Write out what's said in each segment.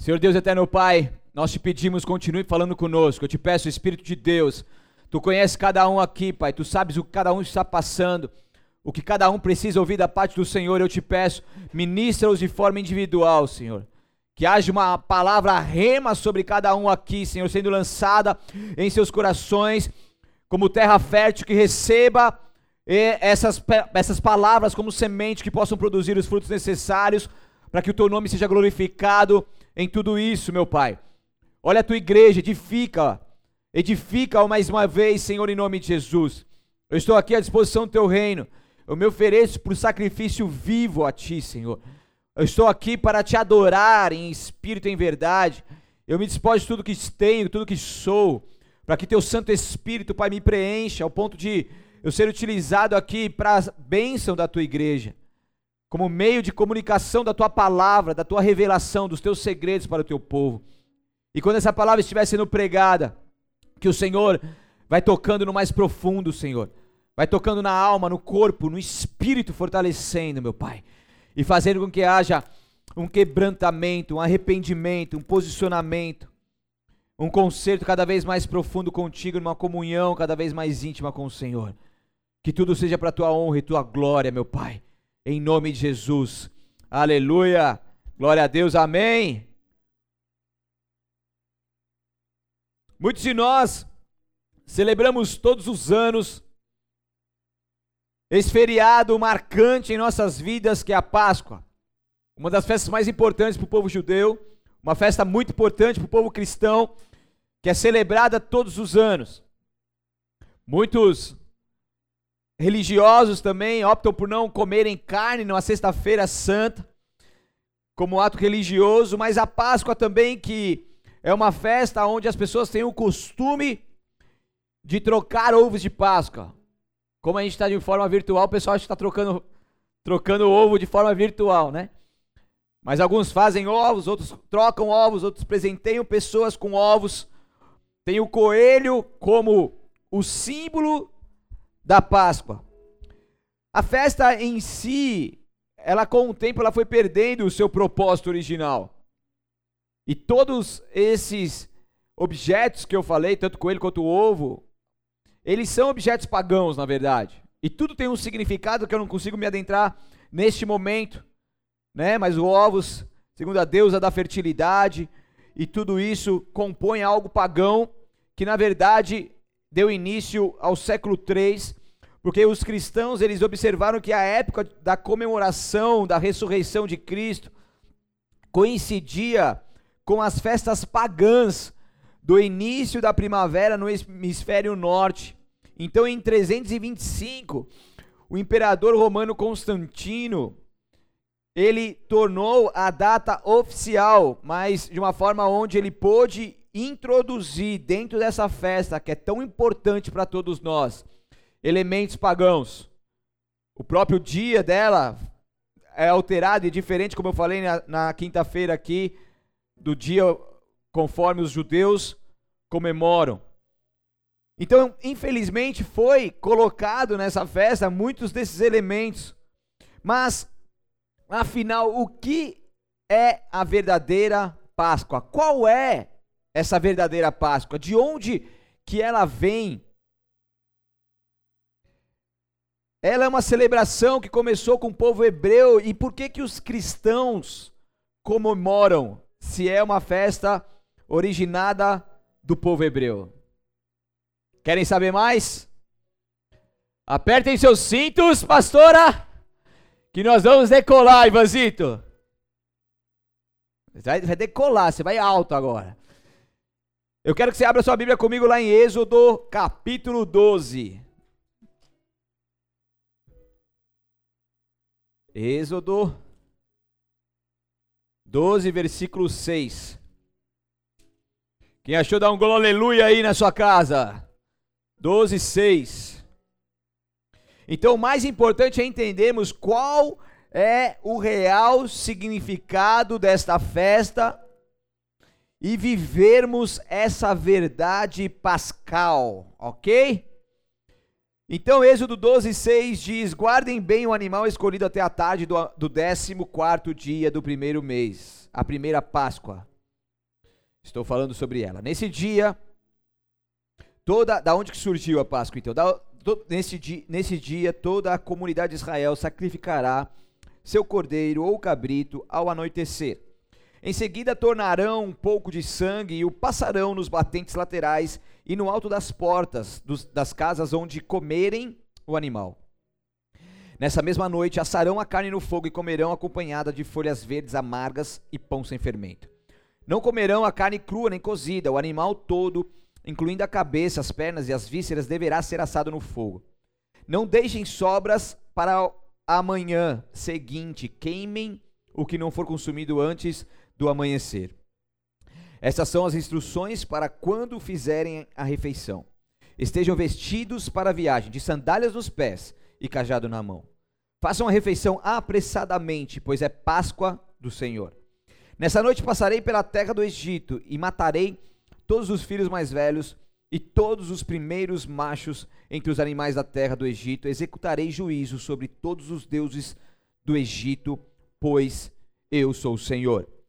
Senhor Deus eterno Pai, nós te pedimos, continue falando conosco. Eu te peço, Espírito de Deus, tu conheces cada um aqui, Pai, tu sabes o que cada um está passando, o que cada um precisa ouvir da parte do Senhor. Eu te peço, ministra-os de forma individual, Senhor. Que haja uma palavra rema sobre cada um aqui, Senhor, sendo lançada em seus corações, como terra fértil, que receba essas, essas palavras como semente que possam produzir os frutos necessários para que o teu nome seja glorificado em tudo isso, meu Pai. Olha a tua igreja, edifica, edifica mais uma vez, Senhor, em nome de Jesus. Eu estou aqui à disposição do teu reino. Eu me ofereço por sacrifício vivo a ti, Senhor. Eu estou aqui para te adorar em espírito e em verdade. Eu me disponho de tudo que tenho, tudo que sou, para que teu Santo Espírito, Pai, me preencha ao ponto de eu ser utilizado aqui para a bênção da tua igreja como meio de comunicação da tua palavra, da tua revelação, dos teus segredos para o teu povo. E quando essa palavra estiver sendo pregada, que o Senhor vai tocando no mais profundo, Senhor. Vai tocando na alma, no corpo, no espírito, fortalecendo, meu Pai. E fazendo com que haja um quebrantamento, um arrependimento, um posicionamento, um conserto cada vez mais profundo contigo, numa comunhão cada vez mais íntima com o Senhor. Que tudo seja para a tua honra e tua glória, meu Pai em nome de Jesus. Aleluia. Glória a Deus. Amém. Muitos de nós celebramos todos os anos esse feriado marcante em nossas vidas que é a Páscoa. Uma das festas mais importantes para o povo judeu, uma festa muito importante para o povo cristão, que é celebrada todos os anos. Muitos religiosos também optam por não comerem carne numa sexta-feira santa, como ato religioso, mas a Páscoa também, que é uma festa onde as pessoas têm o costume de trocar ovos de Páscoa. Como a gente está de forma virtual, o pessoal está trocando, trocando ovo de forma virtual, né? Mas alguns fazem ovos, outros trocam ovos, outros presenteiam pessoas com ovos. Tem o coelho como o símbolo da Páscoa. A festa em si, ela com o tempo ela foi perdendo o seu propósito original. E todos esses objetos que eu falei, tanto coelho quanto o ovo, eles são objetos pagãos, na verdade. E tudo tem um significado que eu não consigo me adentrar neste momento, né? Mas o ovos, segundo a deusa da fertilidade, e tudo isso compõe algo pagão que na verdade deu início ao século III porque os cristãos, eles observaram que a época da comemoração da ressurreição de Cristo coincidia com as festas pagãs do início da primavera no hemisfério norte. Então, em 325, o imperador romano Constantino, ele tornou a data oficial, mas de uma forma onde ele pôde introduzir dentro dessa festa que é tão importante para todos nós, elementos pagãos. O próprio dia dela é alterado e diferente, como eu falei na, na quinta-feira aqui, do dia conforme os judeus comemoram. Então, infelizmente, foi colocado nessa festa muitos desses elementos. Mas, afinal, o que é a verdadeira Páscoa? Qual é essa verdadeira Páscoa? De onde que ela vem? Ela é uma celebração que começou com o povo hebreu e por que que os cristãos comemoram se é uma festa originada do povo hebreu? Querem saber mais? Apertem seus cintos, pastora, que nós vamos decolar, Ivanzito. Vai, vai decolar, você vai alto agora. Eu quero que você abra sua Bíblia comigo lá em Êxodo, capítulo 12. Êxodo 12, versículo 6. Quem achou, dá um gol aleluia aí na sua casa. 12, 6. Então, o mais importante é entendermos qual é o real significado desta festa e vivermos essa verdade pascal, ok? Então, Êxodo 12, 6 diz: Guardem bem o animal escolhido até a tarde do, do 14 dia do primeiro mês, a primeira Páscoa. Estou falando sobre ela. Nesse dia, toda, da onde que surgiu a Páscoa então? Da, to, nesse, dia, nesse dia, toda a comunidade de Israel sacrificará seu cordeiro ou cabrito ao anoitecer. Em seguida, tornarão um pouco de sangue e o passarão nos batentes laterais e no alto das portas dos, das casas onde comerem o animal. Nessa mesma noite, assarão a carne no fogo e comerão acompanhada de folhas verdes amargas e pão sem fermento. Não comerão a carne crua nem cozida, o animal todo, incluindo a cabeça, as pernas e as vísceras, deverá ser assado no fogo. Não deixem sobras para amanhã seguinte, queimem o que não for consumido antes do amanhecer. Essas são as instruções para quando fizerem a refeição. Estejam vestidos para a viagem, de sandálias nos pés e cajado na mão. Façam a refeição apressadamente, pois é Páscoa do Senhor. Nessa noite passarei pela terra do Egito e matarei todos os filhos mais velhos e todos os primeiros machos entre os animais da terra do Egito. Executarei juízo sobre todos os deuses do Egito, pois eu sou o Senhor.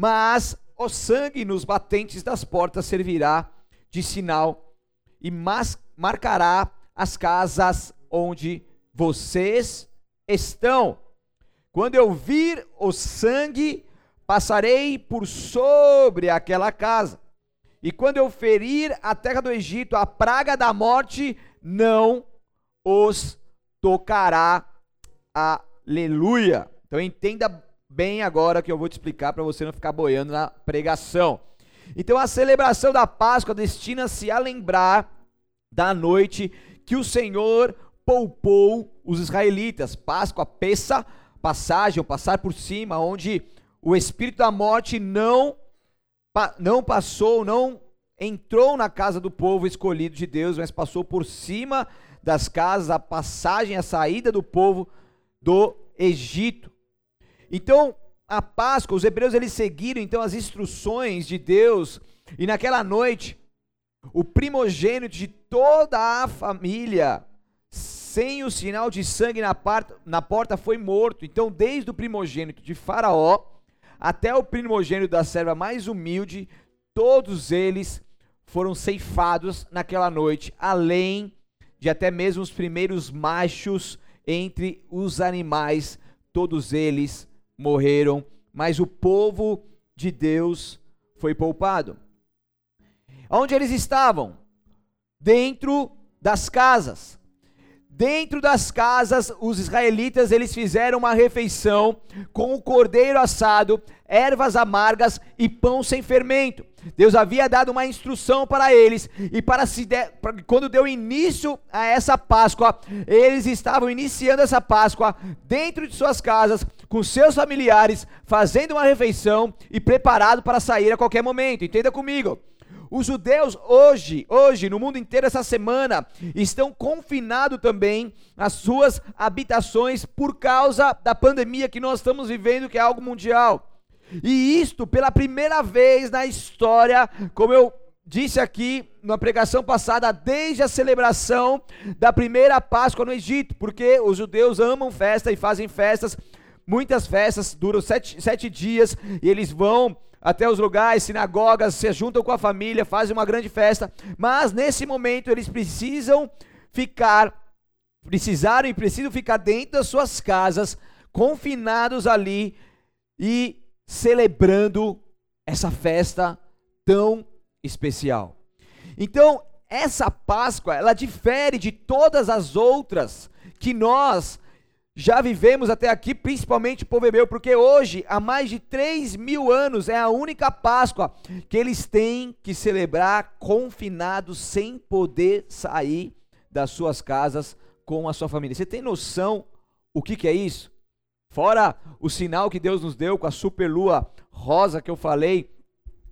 Mas o sangue nos batentes das portas servirá de sinal e marcará as casas onde vocês estão. Quando eu vir o sangue, passarei por sobre aquela casa. E quando eu ferir a terra do Egito, a praga da morte não os tocará. Aleluia. Então entenda bem agora que eu vou te explicar para você não ficar boiando na pregação. Então a celebração da Páscoa destina-se a lembrar da noite que o Senhor poupou os israelitas. Páscoa, peça, passagem, passar por cima, onde o espírito da morte não, não passou, não entrou na casa do povo escolhido de Deus, mas passou por cima das casas, a passagem, a saída do povo do Egito. Então, a Páscoa, os hebreus eles seguiram então as instruções de Deus, e naquela noite, o primogênito de toda a família sem o sinal de sangue na, part, na porta foi morto. Então, desde o primogênito de Faraó até o primogênito da serva mais humilde, todos eles foram ceifados naquela noite, além de até mesmo os primeiros machos entre os animais, todos eles morreram, mas o povo de Deus foi poupado. Onde eles estavam? Dentro das casas. Dentro das casas, os israelitas eles fizeram uma refeição com o cordeiro assado, ervas amargas e pão sem fermento. Deus havia dado uma instrução para eles e para se de, quando deu início a essa Páscoa, eles estavam iniciando essa Páscoa dentro de suas casas com seus familiares, fazendo uma refeição e preparado para sair a qualquer momento. Entenda comigo. Os judeus hoje, hoje, no mundo inteiro, essa semana, estão confinados também às suas habitações por causa da pandemia que nós estamos vivendo, que é algo mundial. E isto, pela primeira vez na história, como eu disse aqui na pregação passada, desde a celebração da primeira Páscoa no Egito, porque os judeus amam festa e fazem festas, muitas festas, duram sete, sete dias, e eles vão até os lugares, sinagogas, se juntam com a família, fazem uma grande festa, mas nesse momento eles precisam ficar, precisaram e precisam ficar dentro das suas casas, confinados ali e celebrando essa festa tão especial. Então, essa Páscoa, ela difere de todas as outras que nós já vivemos até aqui, principalmente o povo hebreu, porque hoje, há mais de 3 mil anos, é a única Páscoa que eles têm que celebrar confinados, sem poder sair das suas casas com a sua família. Você tem noção o que, que é isso? Fora o sinal que Deus nos deu com a superlua rosa que eu falei,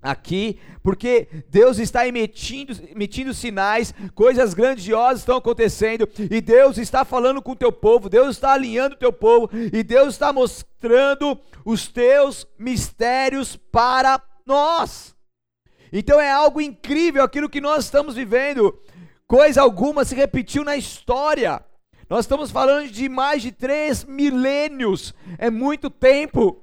aqui, porque Deus está emitindo, emitindo sinais, coisas grandiosas estão acontecendo, e Deus está falando com o teu povo, Deus está alinhando o teu povo, e Deus está mostrando os teus mistérios para nós. Então é algo incrível aquilo que nós estamos vivendo, coisa alguma se repetiu na história. Nós estamos falando de mais de três milênios, é muito tempo.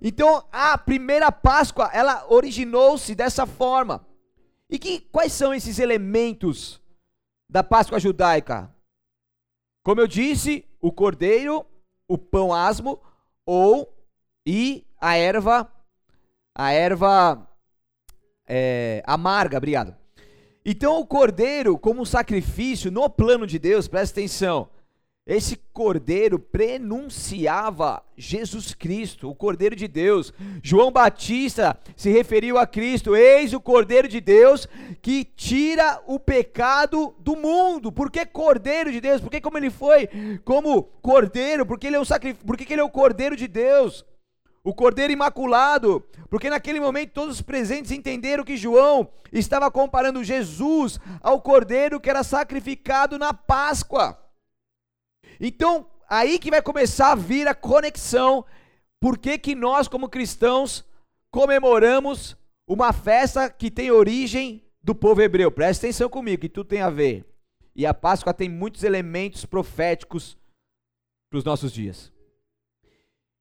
Então, a primeira Páscoa, ela originou-se dessa forma. E que, quais são esses elementos da Páscoa judaica? Como eu disse, o cordeiro, o pão asmo ou e a erva, a erva é, amarga, obrigado. Então o cordeiro, como um sacrifício no plano de Deus, presta atenção, esse cordeiro prenunciava Jesus Cristo, o cordeiro de Deus. João Batista se referiu a Cristo: Eis o cordeiro de Deus que tira o pecado do mundo. Por que cordeiro de Deus? Porque como ele foi como cordeiro? Porque ele é o sacrifício, porque ele é o cordeiro de Deus. O cordeiro imaculado, porque naquele momento todos os presentes entenderam que João estava comparando Jesus ao cordeiro que era sacrificado na Páscoa. Então, aí que vai começar a vir a conexão. Por que, que nós, como cristãos, comemoramos uma festa que tem origem do povo hebreu? Presta atenção comigo, que tudo tem a ver. E a Páscoa tem muitos elementos proféticos para os nossos dias.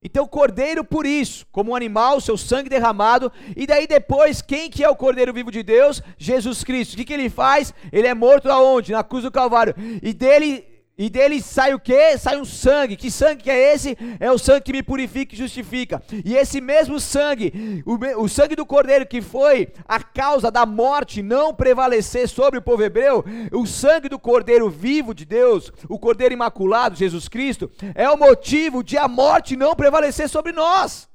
Então, cordeiro, por isso, como um animal, seu sangue derramado, e daí depois, quem que é o cordeiro vivo de Deus? Jesus Cristo. O que, que ele faz? Ele é morto aonde? Na cruz do Calvário. E dele e dele sai o que? Sai um sangue. Que sangue que é esse? É o sangue que me purifica e justifica. E esse mesmo sangue, o, o, sangue do cordeiro que foi a causa da morte não prevalecer sobre o povo hebreu, o sangue do cordeiro vivo de Deus, o cordeiro imaculado, Jesus Cristo, é o motivo de a morte não prevalecer sobre nós.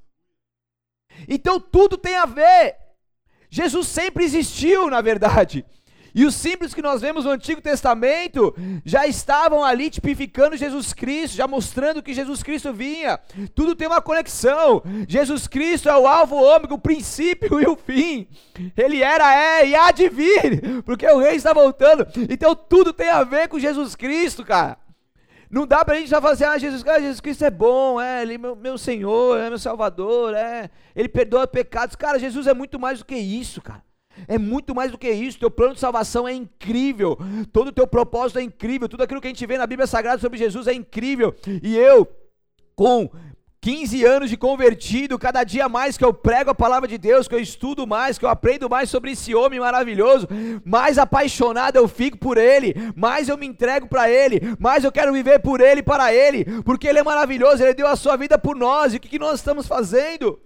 Então tudo tem a ver. Jesus sempre existiu, na verdade. E os símbolos que nós vemos no Antigo Testamento já estavam ali tipificando Jesus Cristo, já mostrando que Jesus Cristo vinha. Tudo tem uma conexão. Jesus Cristo é o alvo ômega, o princípio e o fim. Ele era, é e há de vir, porque o rei está voltando. Então tudo tem a ver com Jesus Cristo, cara. Não dá pra gente já fazer, ah, Jesus, ah, Jesus Cristo é bom, é, ele é meu, meu Senhor, é meu Salvador, é, ele perdoa pecados. Cara, Jesus é muito mais do que isso, cara. É muito mais do que isso. Teu plano de salvação é incrível. Todo o teu propósito é incrível. Tudo aquilo que a gente vê na Bíblia Sagrada sobre Jesus é incrível. E eu, com 15 anos de convertido, cada dia mais que eu prego a palavra de Deus, que eu estudo mais, que eu aprendo mais sobre esse homem maravilhoso, mais apaixonado eu fico por ele, mais eu me entrego para ele, mais eu quero viver por ele para ele, porque ele é maravilhoso, ele deu a sua vida por nós, e o que nós estamos fazendo?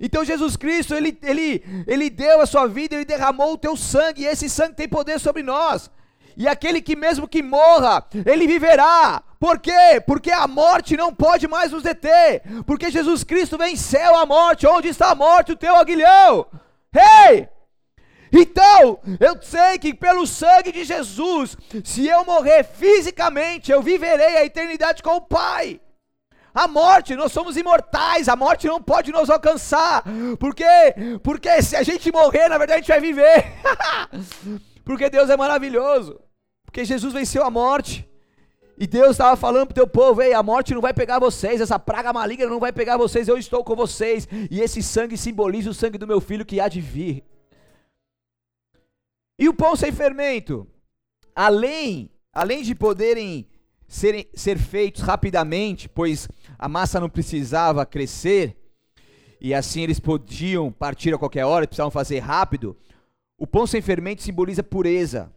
Então Jesus Cristo, ele, ele, ele deu a sua vida, ele derramou o teu sangue, e esse sangue tem poder sobre nós. E aquele que mesmo que morra, ele viverá. Por quê? Porque a morte não pode mais nos deter. Porque Jesus Cristo venceu a morte. Onde está a morte, o teu aguilhão? Ei! Hey! Então, eu sei que pelo sangue de Jesus, se eu morrer fisicamente, eu viverei a eternidade com o Pai. A morte, nós somos imortais, a morte não pode nos alcançar. Por quê? Porque se a gente morrer, na verdade a gente vai viver. Porque Deus é maravilhoso. Porque Jesus venceu a morte. E Deus estava falando para o teu povo: Ei, a morte não vai pegar vocês, essa praga maligna não vai pegar vocês, eu estou com vocês. E esse sangue simboliza o sangue do meu filho que há de vir. E o pão sem fermento? Além, além de poderem serem, ser feitos rapidamente, pois a massa não precisava crescer, e assim eles podiam partir a qualquer hora, precisavam fazer rápido. O pão sem fermento simboliza pureza.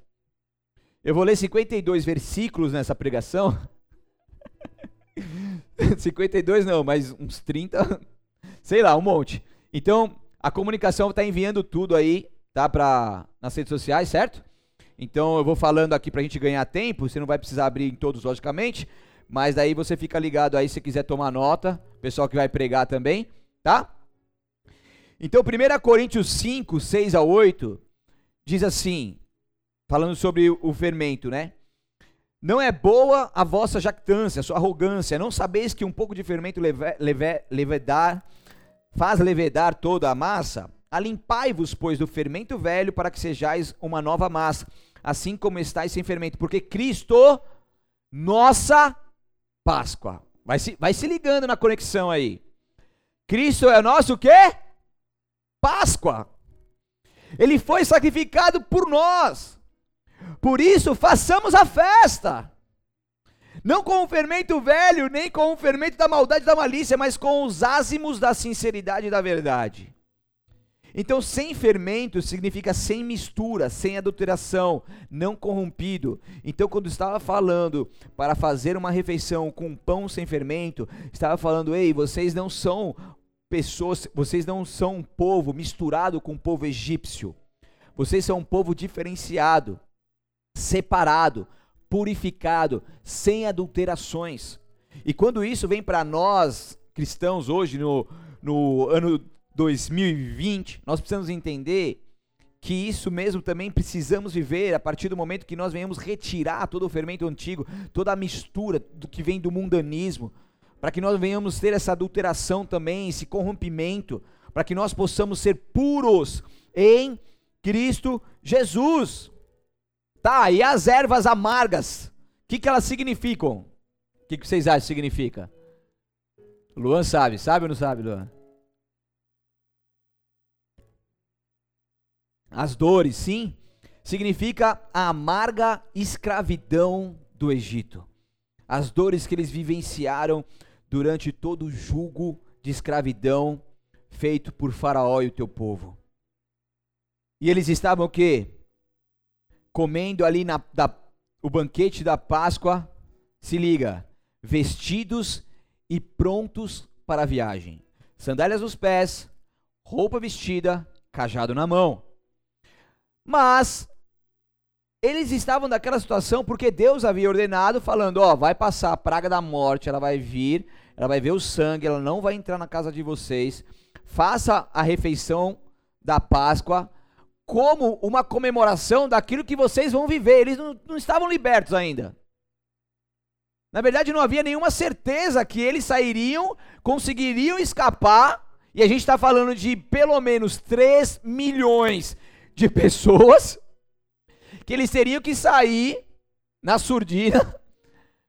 Eu vou ler 52 versículos nessa pregação. 52 não, mas uns 30, sei lá, um monte. Então, a comunicação está enviando tudo aí, tá, para nas redes sociais, certo? Então, eu vou falando aqui para a gente ganhar tempo, você não vai precisar abrir em todos, logicamente, mas daí você fica ligado aí se quiser tomar nota, pessoal que vai pregar também, tá? Então, 1 Coríntios 5, 6 a 8, diz assim, falando sobre o fermento, né? Não é boa a vossa jactância, a sua arrogância, não sabeis que um pouco de fermento leve, leve, levedar, faz levedar toda a massa? Alimpai-vos, pois, do fermento velho, para que sejais uma nova massa, assim como estáis sem fermento, porque Cristo, nossa Páscoa. Vai se, vai se ligando na conexão aí. Cristo é nosso quê? Páscoa. Ele foi sacrificado por nós. Por isso, façamos a festa. Não com o fermento velho, nem com o fermento da maldade e da malícia, mas com os ázimos da sinceridade e da verdade. Então, sem fermento significa sem mistura, sem adulteração, não corrompido. Então, quando estava falando para fazer uma refeição com pão sem fermento, estava falando: ei, vocês não são pessoas, vocês não são um povo misturado com o povo egípcio. Vocês são um povo diferenciado, separado, purificado, sem adulterações. E quando isso vem para nós, cristãos, hoje, no, no ano 2020, nós precisamos entender que isso mesmo também precisamos viver a partir do momento que nós venhamos retirar todo o fermento antigo, toda a mistura do que vem do mundanismo, para que nós venhamos ter essa adulteração também, esse corrompimento, para que nós possamos ser puros em Cristo Jesus. Tá, e as ervas amargas, o que, que elas significam? O que, que vocês acham que significa? Luan sabe, sabe ou não sabe, Luan? As dores, sim, significa a amarga escravidão do Egito. As dores que eles vivenciaram durante todo o jugo de escravidão feito por Faraó e o teu povo. E eles estavam o quê? comendo ali na, da, o banquete da Páscoa, se liga, vestidos e prontos para a viagem. Sandálias nos pés, roupa vestida, cajado na mão. Mas eles estavam naquela situação porque Deus havia ordenado, falando: Ó, vai passar a praga da morte, ela vai vir, ela vai ver o sangue, ela não vai entrar na casa de vocês. Faça a refeição da Páscoa como uma comemoração daquilo que vocês vão viver. Eles não, não estavam libertos ainda. Na verdade, não havia nenhuma certeza que eles sairiam, conseguiriam escapar. E a gente está falando de pelo menos 3 milhões de pessoas que eles teriam que sair na surdina,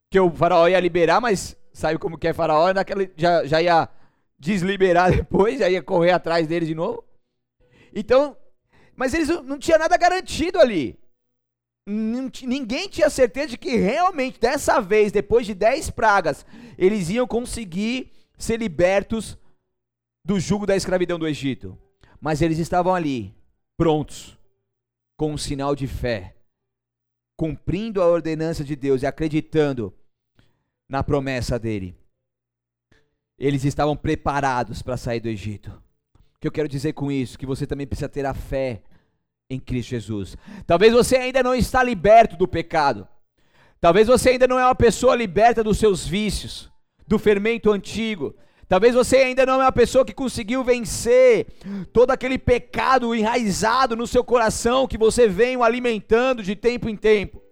que o faraó ia liberar, mas sabe como que é faraó? Naquela, já, já ia desliberar depois, já ia correr atrás deles de novo. Então, mas eles não tinham nada garantido ali. Ninguém tinha certeza de que realmente, dessa vez, depois de dez pragas, eles iam conseguir ser libertos do jugo da escravidão do Egito. Mas eles estavam ali, prontos, com um sinal de fé, cumprindo a ordenança de Deus e acreditando na promessa dele. Eles estavam preparados para sair do Egito. O que eu quero dizer com isso? Que você também precisa ter a fé em Cristo Jesus. Talvez você ainda não está liberto do pecado. Talvez você ainda não é uma pessoa liberta dos seus vícios, do fermento antigo. Talvez você ainda não é uma pessoa que conseguiu vencer todo aquele pecado enraizado no seu coração que você vem alimentando de tempo em tempo.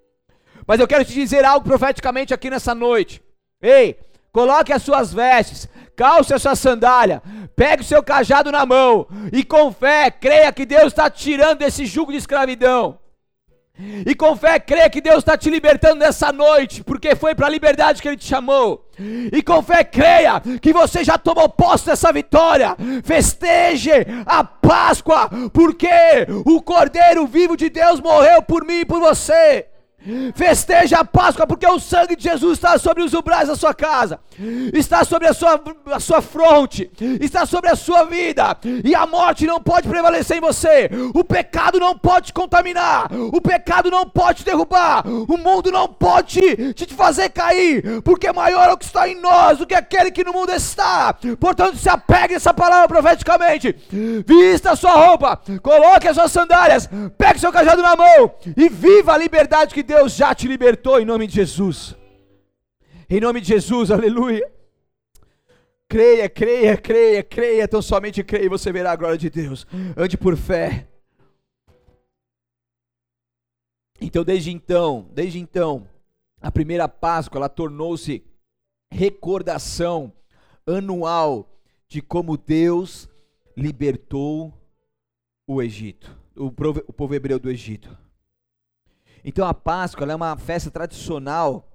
Mas eu quero te dizer algo profeticamente aqui nessa noite. Ei, coloque as suas vestes, calce a sua sandália, pegue o seu cajado na mão e com fé, creia que Deus está tirando desse jugo de escravidão. E com fé, creia que Deus está te libertando nessa noite, porque foi para a liberdade que Ele te chamou. E com fé, creia que você já tomou posse dessa vitória. Festeje a Páscoa, porque o Cordeiro vivo de Deus morreu por mim e por você. Festeja a Páscoa, porque o sangue de Jesus está sobre os umbrais da sua casa, está sobre a sua, a sua fronte, está sobre a sua vida, e a morte não pode prevalecer em você, o pecado não pode contaminar, o pecado não pode derrubar, o mundo não pode te, te fazer cair, porque maior é o que está em nós do que aquele que no mundo está. Portanto, se apegue a essa palavra profeticamente, vista a sua roupa, coloque as suas sandálias, pegue seu cajado na mão e viva a liberdade que Deus já te libertou em nome de Jesus. Em nome de Jesus, aleluia. Creia, creia, creia, creia, então somente creia e você verá a glória de Deus. Ande por fé. Então, desde então, desde então, a primeira Páscoa ela tornou-se recordação anual de como Deus libertou o Egito, o povo hebreu do Egito. Então a Páscoa é uma festa tradicional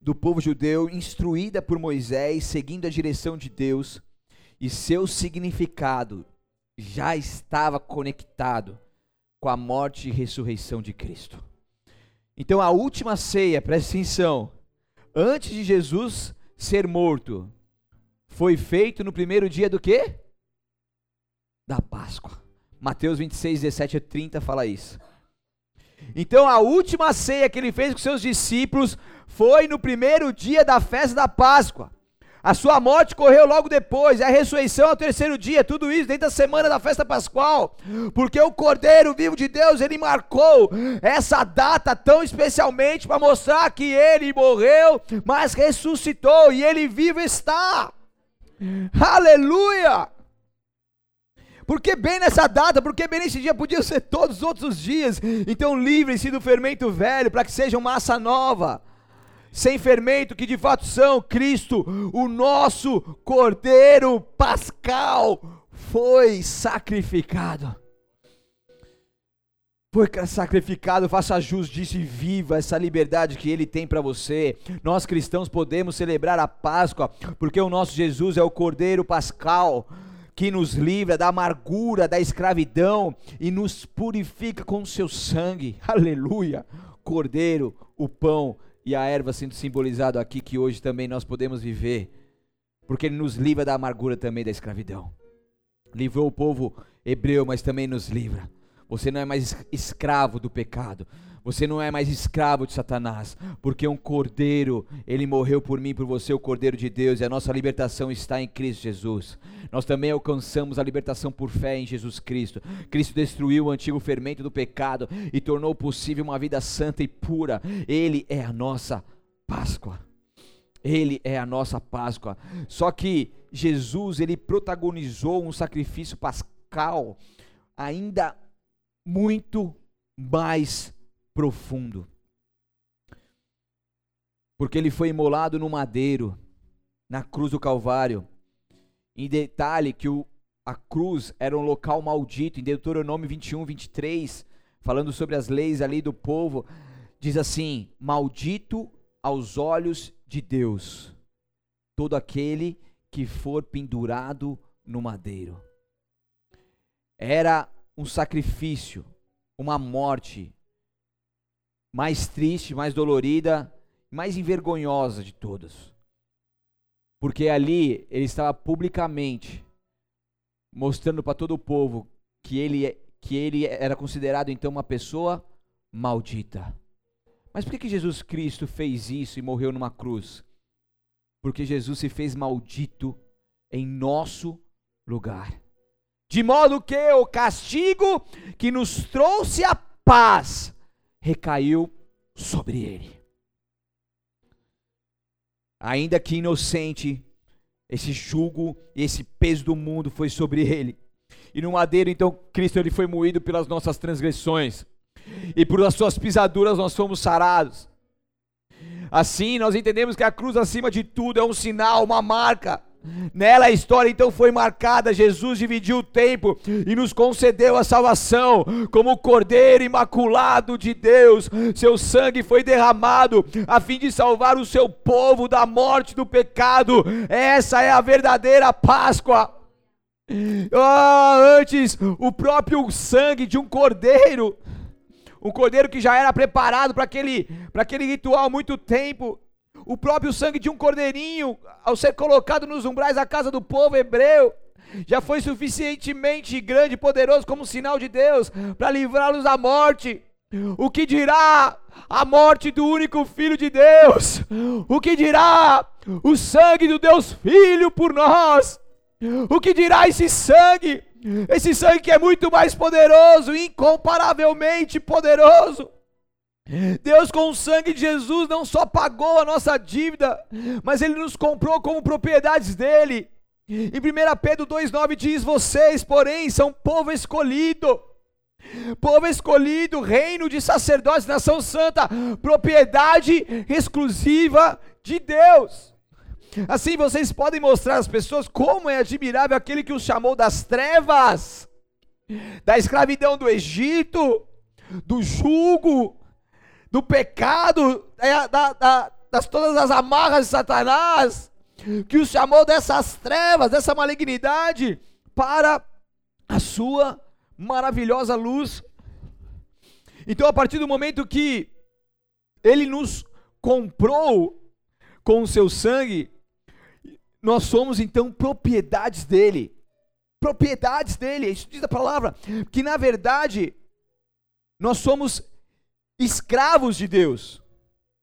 do povo judeu, instruída por Moisés, seguindo a direção de Deus, e seu significado já estava conectado com a morte e ressurreição de Cristo. Então a última ceia, presta atenção, antes de Jesus ser morto, foi feito no primeiro dia do quê? Da Páscoa. Mateus 26, 17 e 30 fala isso. Então a última ceia que ele fez com seus discípulos foi no primeiro dia da festa da Páscoa. A sua morte correu logo depois, e a ressurreição ao terceiro dia, tudo isso dentro da semana da festa pascual, porque o Cordeiro vivo de Deus, ele marcou essa data tão especialmente para mostrar que ele morreu, mas ressuscitou e ele vivo está. Aleluia! Porque bem nessa data, porque bem nesse dia, podiam ser todos os outros dias. Então livrem-se do fermento velho, para que sejam massa nova, sem fermento, que de fato são Cristo, o nosso Cordeiro Pascal, foi sacrificado. Foi sacrificado, faça jus disso e viva essa liberdade que Ele tem para você. Nós cristãos podemos celebrar a Páscoa, porque o nosso Jesus é o Cordeiro Pascal que nos livra da amargura, da escravidão e nos purifica com o seu sangue. Aleluia! Cordeiro, o pão e a erva sendo simbolizado aqui que hoje também nós podemos viver, porque ele nos livra da amargura também da escravidão. Livrou o povo hebreu, mas também nos livra. Você não é mais escravo do pecado. Você não é mais escravo de Satanás, porque um cordeiro, ele morreu por mim, por você, o cordeiro de Deus, e a nossa libertação está em Cristo Jesus. Nós também alcançamos a libertação por fé em Jesus Cristo. Cristo destruiu o antigo fermento do pecado e tornou possível uma vida santa e pura. Ele é a nossa Páscoa. Ele é a nossa Páscoa. Só que Jesus, ele protagonizou um sacrifício pascal ainda muito mais profundo. Porque ele foi imolado no madeiro, na cruz do Calvário. Em detalhe que o, a cruz era um local maldito, em Deuteronômio 21, 23, falando sobre as leis ali do povo, diz assim: Maldito aos olhos de Deus, todo aquele que for pendurado no madeiro. Era um sacrifício, uma morte mais triste, mais dolorida, mais envergonhosa de todas. Porque ali ele estava publicamente mostrando para todo o povo que ele, é, que ele era considerado então uma pessoa maldita. Mas por que, que Jesus Cristo fez isso e morreu numa cruz? Porque Jesus se fez maldito em nosso lugar. De modo que o castigo que nos trouxe a paz recaiu sobre ele. Ainda que inocente, esse jugo e esse peso do mundo foi sobre ele. E no madeiro, então, Cristo ele foi moído pelas nossas transgressões. E por as suas pisaduras nós fomos sarados. Assim, nós entendemos que a cruz acima de tudo é um sinal, uma marca Nela a história então foi marcada. Jesus dividiu o tempo e nos concedeu a salvação como Cordeiro imaculado de Deus. Seu sangue foi derramado a fim de salvar o seu povo da morte do pecado. Essa é a verdadeira Páscoa. Oh, antes, o próprio sangue de um cordeiro, um cordeiro que já era preparado para aquele, aquele ritual há muito tempo o próprio sangue de um cordeirinho, ao ser colocado nos umbrais da casa do povo hebreu, já foi suficientemente grande e poderoso como sinal de Deus para livrá-los da morte. O que dirá a morte do único Filho de Deus? O que dirá o sangue do Deus Filho por nós? O que dirá esse sangue? Esse sangue que é muito mais poderoso, incomparavelmente poderoso. Deus, com o sangue de Jesus, não só pagou a nossa dívida, mas Ele nos comprou como propriedades dele. Em 1 Pedro 2,9 diz: Vocês, porém, são povo escolhido, povo escolhido, reino de sacerdotes, nação santa, propriedade exclusiva de Deus. Assim vocês podem mostrar às pessoas como é admirável aquele que os chamou das trevas, da escravidão do Egito, do jugo, do pecado, é, da, da, das todas as amarras de Satanás, que os chamou dessas trevas, dessa malignidade, para a sua maravilhosa luz. Então, a partir do momento que ele nos comprou com o seu sangue, nós somos então propriedades dele. Propriedades dele, isso diz a palavra, que na verdade nós somos escravos de Deus.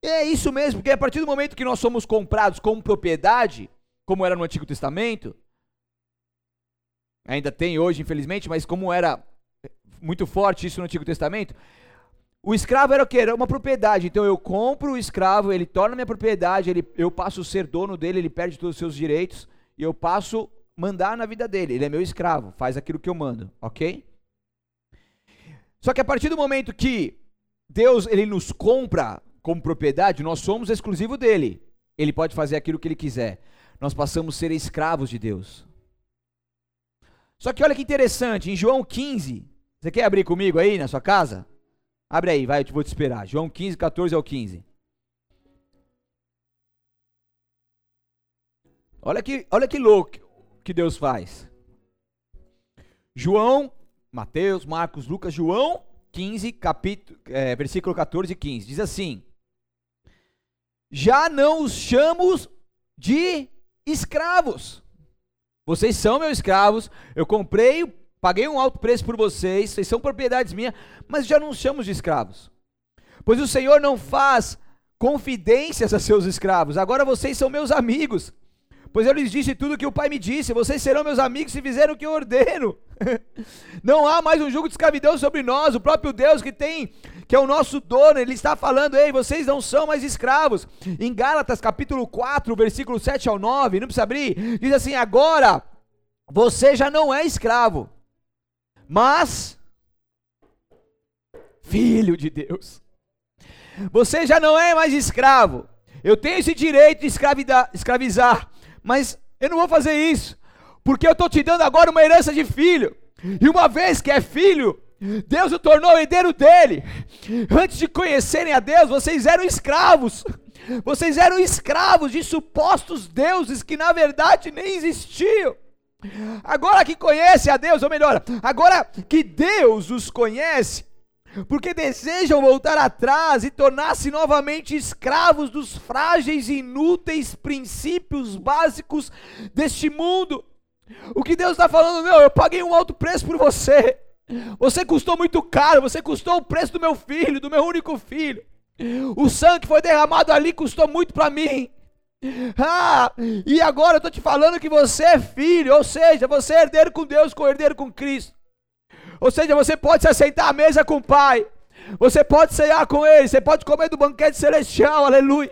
E é isso mesmo, porque a partir do momento que nós somos comprados como propriedade, como era no Antigo Testamento, ainda tem hoje, infelizmente, mas como era muito forte isso no Antigo Testamento, o escravo era o que? Era uma propriedade. Então eu compro o escravo, ele torna minha propriedade, ele, eu passo a ser dono dele, ele perde todos os seus direitos, e eu passo mandar na vida dele. Ele é meu escravo, faz aquilo que eu mando, ok? Só que a partir do momento que Deus ele nos compra como propriedade, nós somos exclusivo dele. Ele pode fazer aquilo que ele quiser. Nós passamos a ser escravos de Deus. Só que olha que interessante, em João 15, você quer abrir comigo aí na sua casa? Abre aí, vai, eu vou te esperar. João 15, 14 ao 15. Olha que, olha que louco que Deus faz. João, Mateus, Marcos, Lucas, João 15, capítulo, é, versículo 14 e 15. Diz assim: Já não os chamo de escravos. Vocês são meus escravos. Eu comprei Paguei um alto preço por vocês, vocês são propriedades minhas, mas já não chamamos de escravos. Pois o Senhor não faz confidências a seus escravos, agora vocês são meus amigos. Pois eu lhes disse tudo o que o Pai me disse, vocês serão meus amigos se fizerem o que eu ordeno. não há mais um jugo de escravidão sobre nós, o próprio Deus que tem, que é o nosso dono, ele está falando, ei, vocês não são mais escravos. Em Gálatas capítulo 4, versículo 7 ao 9, não precisa abrir, diz assim: agora você já não é escravo mas filho de Deus. Você já não é mais escravo. Eu tenho esse direito de escravizar, mas eu não vou fazer isso, porque eu estou te dando agora uma herança de filho. E uma vez que é filho, Deus o tornou herdeiro dele. Antes de conhecerem a Deus, vocês eram escravos. Vocês eram escravos de supostos deuses que na verdade nem existiam. Agora que conhece a Deus, ou melhor, agora que Deus os conhece, porque desejam voltar atrás e tornar-se novamente escravos dos frágeis e inúteis princípios básicos deste mundo. O que Deus está falando, meu, eu paguei um alto preço por você. Você custou muito caro, você custou o preço do meu filho, do meu único filho. O sangue que foi derramado ali custou muito para mim. Ah, e agora eu estou te falando que você é filho, ou seja, você é herdeiro com Deus, com herdeiro com Cristo. Ou seja, você pode se assentar à mesa com o Pai, você pode cear com Ele, você pode comer do banquete celestial, aleluia.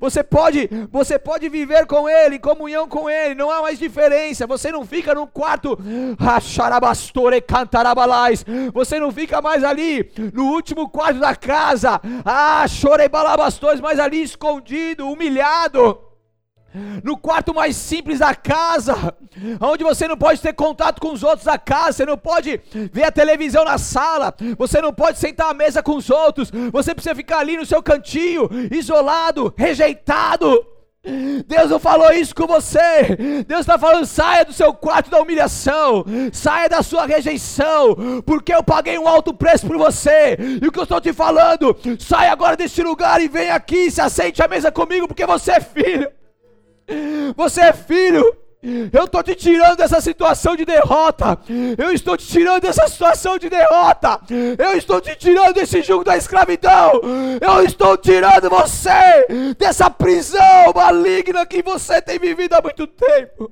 Você pode, você pode viver com Ele, em comunhão com Ele, não há mais diferença. Você não fica num quarto, acharabastore cantarabalais. Você não fica mais ali no último quarto da casa, ah, chorebalabastores, mas ali escondido, humilhado no quarto mais simples da casa, onde você não pode ter contato com os outros da casa, você não pode ver a televisão na sala, você não pode sentar à mesa com os outros, você precisa ficar ali no seu cantinho, isolado, rejeitado. Deus não falou isso com você. Deus está falando: saia do seu quarto da humilhação, saia da sua rejeição, porque eu paguei um alto preço por você. E o que eu estou te falando, saia agora deste lugar e vem aqui, se assente à mesa comigo, porque você é filho. Você é filho. Eu estou te tirando dessa situação de derrota. Eu estou te tirando dessa situação de derrota. Eu estou te tirando desse jugo da escravidão. Eu estou tirando você dessa prisão maligna que você tem vivido há muito tempo.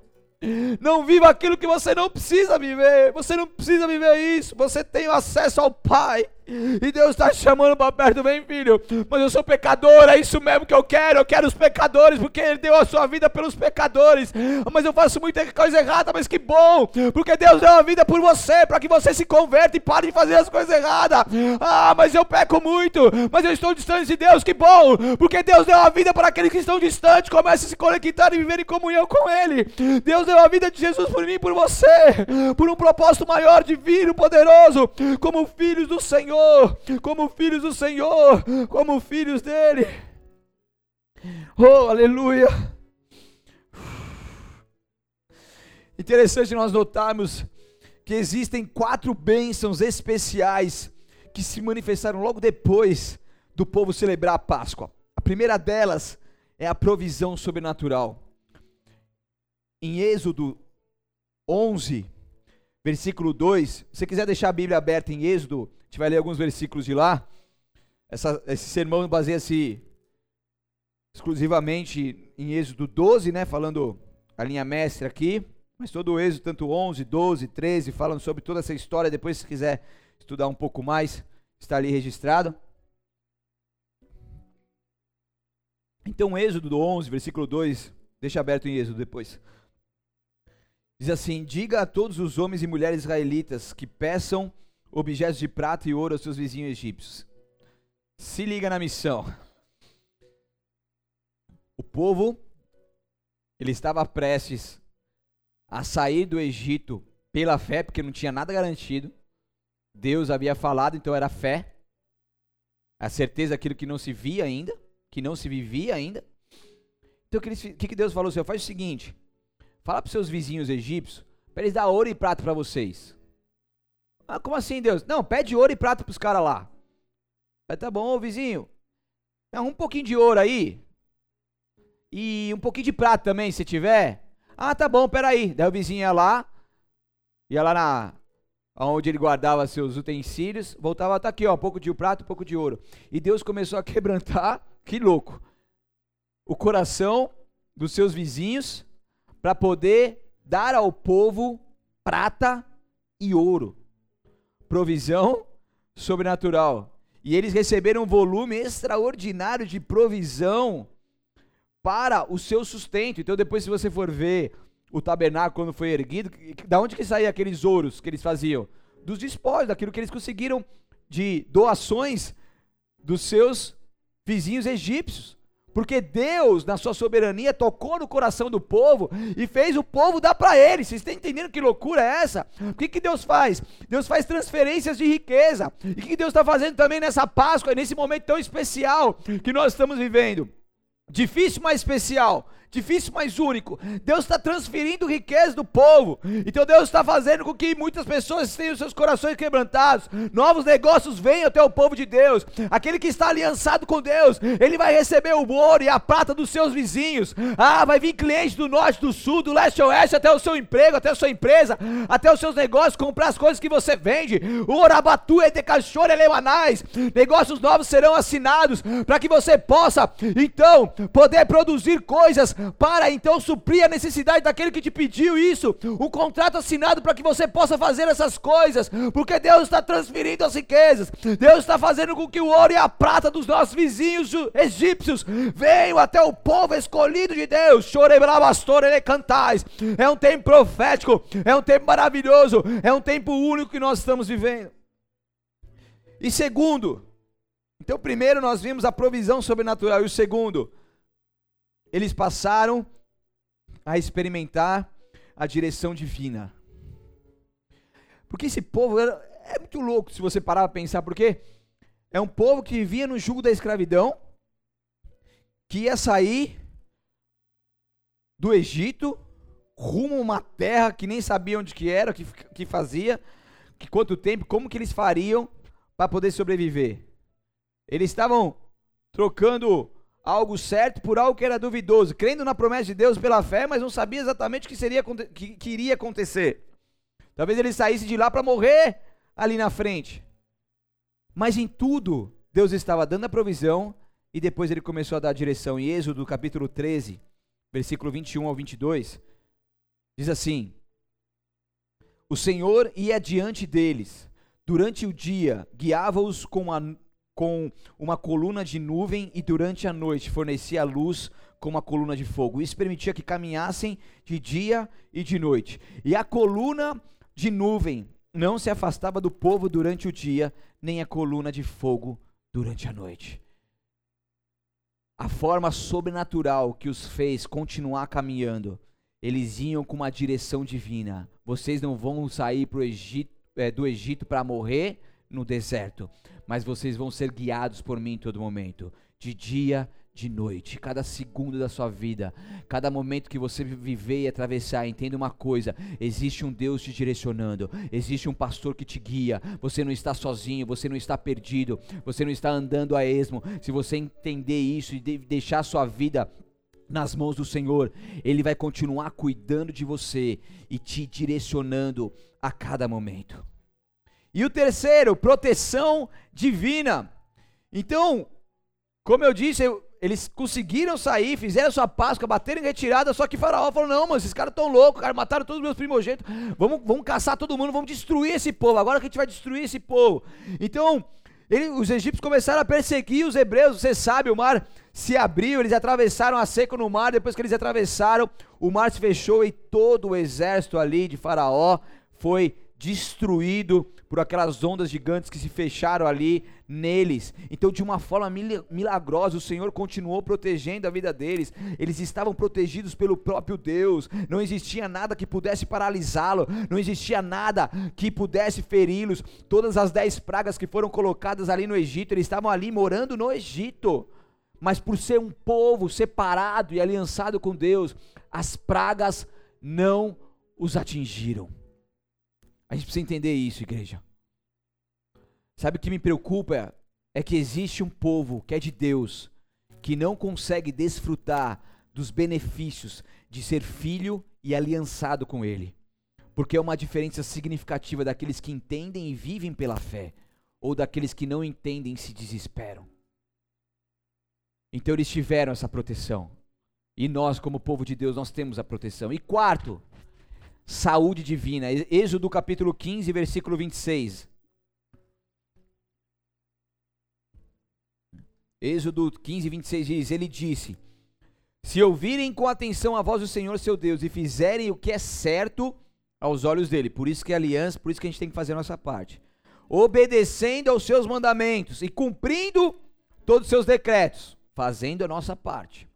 Não viva aquilo que você não precisa viver. Você não precisa viver isso. Você tem acesso ao Pai. E Deus está chamando para perto, vem filho. Mas eu sou pecador, é isso mesmo que eu quero. Eu quero os pecadores, porque Ele deu a sua vida pelos pecadores. Mas eu faço muita coisa errada, mas que bom, porque Deus deu a vida por você, para que você se converta e pare de fazer as coisas erradas. Ah, mas eu peco muito, mas eu estou distante de Deus, que bom, porque Deus deu a vida para aqueles que estão distantes, comece a se conectar e viver em comunhão com Ele. Deus deu a vida de Jesus por mim por você, por um propósito maior, divino, poderoso, como filhos do Senhor. Senhor, como filhos do Senhor, como filhos dele. Oh, aleluia. Interessante nós notarmos que existem quatro bênçãos especiais que se manifestaram logo depois do povo celebrar a Páscoa. A primeira delas é a provisão sobrenatural. Em Êxodo 11, versículo 2, se você quiser deixar a Bíblia aberta em Êxodo, gente vai ler alguns versículos de lá. Essa, esse sermão baseia-se exclusivamente em Êxodo 12, né, falando a linha mestre aqui, mas todo o Êxodo, tanto 11, 12, 13, falando sobre toda essa história, depois se quiser estudar um pouco mais, está ali registrado. Então, Êxodo 11, versículo 2, deixa aberto em Êxodo depois. Diz assim: Diga a todos os homens e mulheres israelitas que peçam objetos de prata e ouro aos seus vizinhos egípcios. Se liga na missão. O povo ele estava prestes a sair do Egito pela fé, porque não tinha nada garantido. Deus havia falado, então era fé. A certeza daquilo que não se via ainda que não se vivia ainda. Então o que, que, Deus falou? Senhor, faz o seguinte: fala para os seus vizinhos egípcios, para eles dar ouro e prata para vocês. Ah, como assim, Deus? Não, pede ouro e prata para os caras lá. Aí, tá bom, ô, vizinho. Um pouquinho de ouro aí. E um pouquinho de prata também, se tiver. Ah, tá bom, peraí. Daí o vizinho ia lá, ia lá na, onde ele guardava seus utensílios, voltava, tá aqui, ó, um pouco de prata, um pouco de ouro. E Deus começou a quebrantar que louco. O coração dos seus vizinhos para poder dar ao povo prata e ouro. Provisão sobrenatural. E eles receberam um volume extraordinário de provisão para o seu sustento. Então depois se você for ver o tabernáculo quando foi erguido, da onde que saíam aqueles ouros que eles faziam? Dos despojos, daquilo que eles conseguiram de doações dos seus vizinhos egípcios. Porque Deus, na sua soberania, tocou no coração do povo e fez o povo dar para ele. Vocês estão entendendo que loucura é essa? O que, que Deus faz? Deus faz transferências de riqueza. E o que, que Deus está fazendo também nessa Páscoa, nesse momento tão especial que nós estamos vivendo? Difícil, mas especial difícil, mas único. Deus está transferindo riqueza do povo. Então Deus está fazendo com que muitas pessoas tenham seus corações quebrantados. Novos negócios venham até o povo de Deus. Aquele que está aliançado com Deus, ele vai receber o ouro e a prata dos seus vizinhos. Ah, vai vir cliente do norte, do sul, do leste oeste, até o seu emprego, até a sua empresa, até os seus negócios, comprar as coisas que você vende. O orabatu é de cachorro elemanais. Negócios novos serão assinados para que você possa, então, poder produzir coisas para então suprir a necessidade daquele que te pediu isso. Um contrato assinado para que você possa fazer essas coisas, porque Deus está transferindo as riquezas. Deus está fazendo com que o ouro e a prata dos nossos vizinhos egípcios venham até o povo escolhido de Deus. Chorebrabastore cantais. É um tempo profético, é um tempo maravilhoso, é um tempo único que nós estamos vivendo. E segundo, então primeiro nós vimos a provisão sobrenatural e o segundo, eles passaram a experimentar a direção divina. Porque esse povo era, é muito louco se você parar para pensar, porque é um povo que vivia no jugo da escravidão, que ia sair do Egito rumo a uma terra que nem sabia onde que era, que, que fazia, que quanto tempo, como que eles fariam para poder sobreviver. Eles estavam trocando algo certo por algo que era duvidoso, crendo na promessa de Deus pela fé, mas não sabia exatamente o que, seria, que, que iria acontecer. Talvez ele saísse de lá para morrer ali na frente. Mas em tudo, Deus estava dando a provisão e depois ele começou a dar a direção. Em Êxodo capítulo 13, versículo 21 ao 22, diz assim: O Senhor ia diante deles, durante o dia, guiava-os com a com uma coluna de nuvem e durante a noite fornecia luz com uma coluna de fogo. Isso permitia que caminhassem de dia e de noite. E a coluna de nuvem não se afastava do povo durante o dia, nem a coluna de fogo durante a noite. A forma sobrenatural que os fez continuar caminhando, eles iam com uma direção divina. Vocês não vão sair Egito, é, do Egito para morrer no deserto mas vocês vão ser guiados por mim em todo momento, de dia, de noite, cada segundo da sua vida, cada momento que você viver e atravessar, entenda uma coisa: existe um Deus te direcionando, existe um pastor que te guia. Você não está sozinho, você não está perdido, você não está andando a esmo. Se você entender isso e deixar a sua vida nas mãos do Senhor, Ele vai continuar cuidando de você e te direcionando a cada momento. E o terceiro, proteção divina. Então, como eu disse, eu, eles conseguiram sair, fizeram sua Páscoa, bateram em retirada, só que Faraó falou: não, mano, esses caras estão loucos, cara, mataram todos os meus primogênitos, vamos, vamos caçar todo mundo, vamos destruir esse povo, agora que a gente vai destruir esse povo. Então, ele, os egípcios começaram a perseguir os hebreus, você sabe, o mar se abriu, eles atravessaram a seco no mar, depois que eles atravessaram, o mar se fechou e todo o exército ali de Faraó foi destruído por aquelas ondas gigantes que se fecharam ali neles. Então, de uma forma milagrosa, o Senhor continuou protegendo a vida deles. Eles estavam protegidos pelo próprio Deus. Não existia nada que pudesse paralisá-lo, não existia nada que pudesse feri-los. Todas as dez pragas que foram colocadas ali no Egito, eles estavam ali morando no Egito. Mas por ser um povo separado e aliançado com Deus, as pragas não os atingiram. A gente precisa entender isso, igreja. Sabe o que me preocupa? É que existe um povo que é de Deus, que não consegue desfrutar dos benefícios de ser filho e aliançado com Ele. Porque é uma diferença significativa daqueles que entendem e vivem pela fé, ou daqueles que não entendem e se desesperam. Então eles tiveram essa proteção. E nós, como povo de Deus, nós temos a proteção. E quarto, saúde divina. Êxodo capítulo 15, versículo 26. Êxodo 15, 26 diz: Ele disse: Se ouvirem com atenção a voz do Senhor seu Deus e fizerem o que é certo aos olhos dele, por isso que é aliança, por isso que a gente tem que fazer a nossa parte, obedecendo aos seus mandamentos e cumprindo todos os seus decretos, fazendo a nossa parte.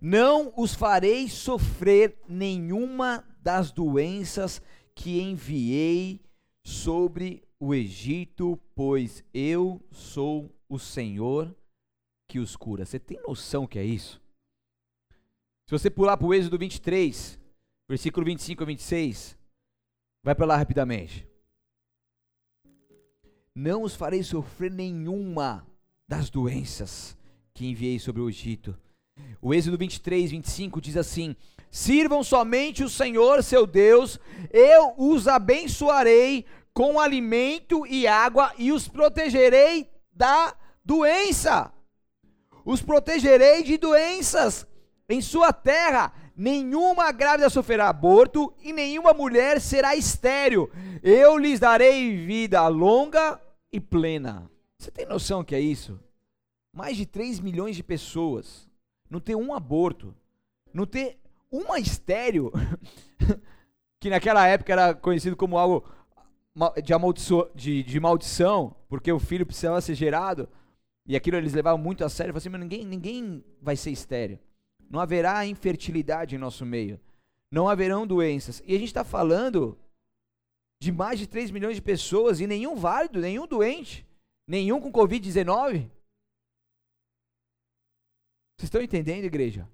Não os farei sofrer nenhuma das doenças que enviei sobre o Egito, pois eu sou o Senhor que os cura. Você tem noção que é isso? Se você pular para o Êxodo 23, versículo 25 a 26, vai para lá rapidamente. Não os farei sofrer nenhuma das doenças que enviei sobre o Egito. O Êxodo 23, 25 diz assim: Sirvam somente o Senhor seu Deus, eu os abençoarei com alimento e água e os protegerei da doença. Os protegerei de doenças em sua terra. Nenhuma grávida sofrerá aborto e nenhuma mulher será estéril. Eu lhes darei vida longa e plena. Você tem noção que é isso? Mais de 3 milhões de pessoas não ter um aborto, não ter uma estéreo, que naquela época era conhecido como algo de, de, de, maldição, porque o filho precisava ser gerado, e aquilo eles levavam muito a sério, assim, mas ninguém, ninguém vai ser estéreo. Não haverá infertilidade em nosso meio. Não haverão doenças. E a gente está falando de mais de 3 milhões de pessoas e nenhum válido, nenhum doente, nenhum com Covid-19. Vocês estão entendendo, igreja?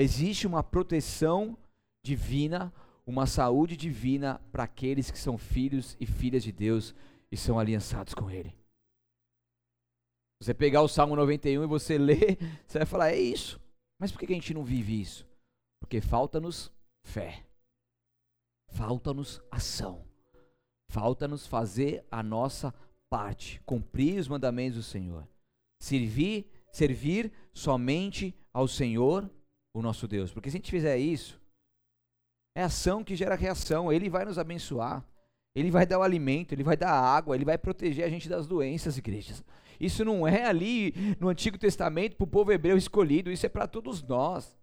Existe uma proteção divina, uma saúde divina para aqueles que são filhos e filhas de Deus e são aliançados com Ele. Você pegar o Salmo 91 e você ler, você vai falar: é isso. Mas por que a gente não vive isso? Porque falta-nos fé, falta-nos ação, falta-nos fazer a nossa parte, cumprir os mandamentos do Senhor, servir, servir somente ao Senhor o nosso Deus. Porque se a gente fizer isso, é ação que gera reação. Ele vai nos abençoar. Ele vai dar o alimento, ele vai dar a água, ele vai proteger a gente das doenças, igrejas. Isso não é ali no Antigo Testamento para o povo hebreu escolhido, isso é para todos nós.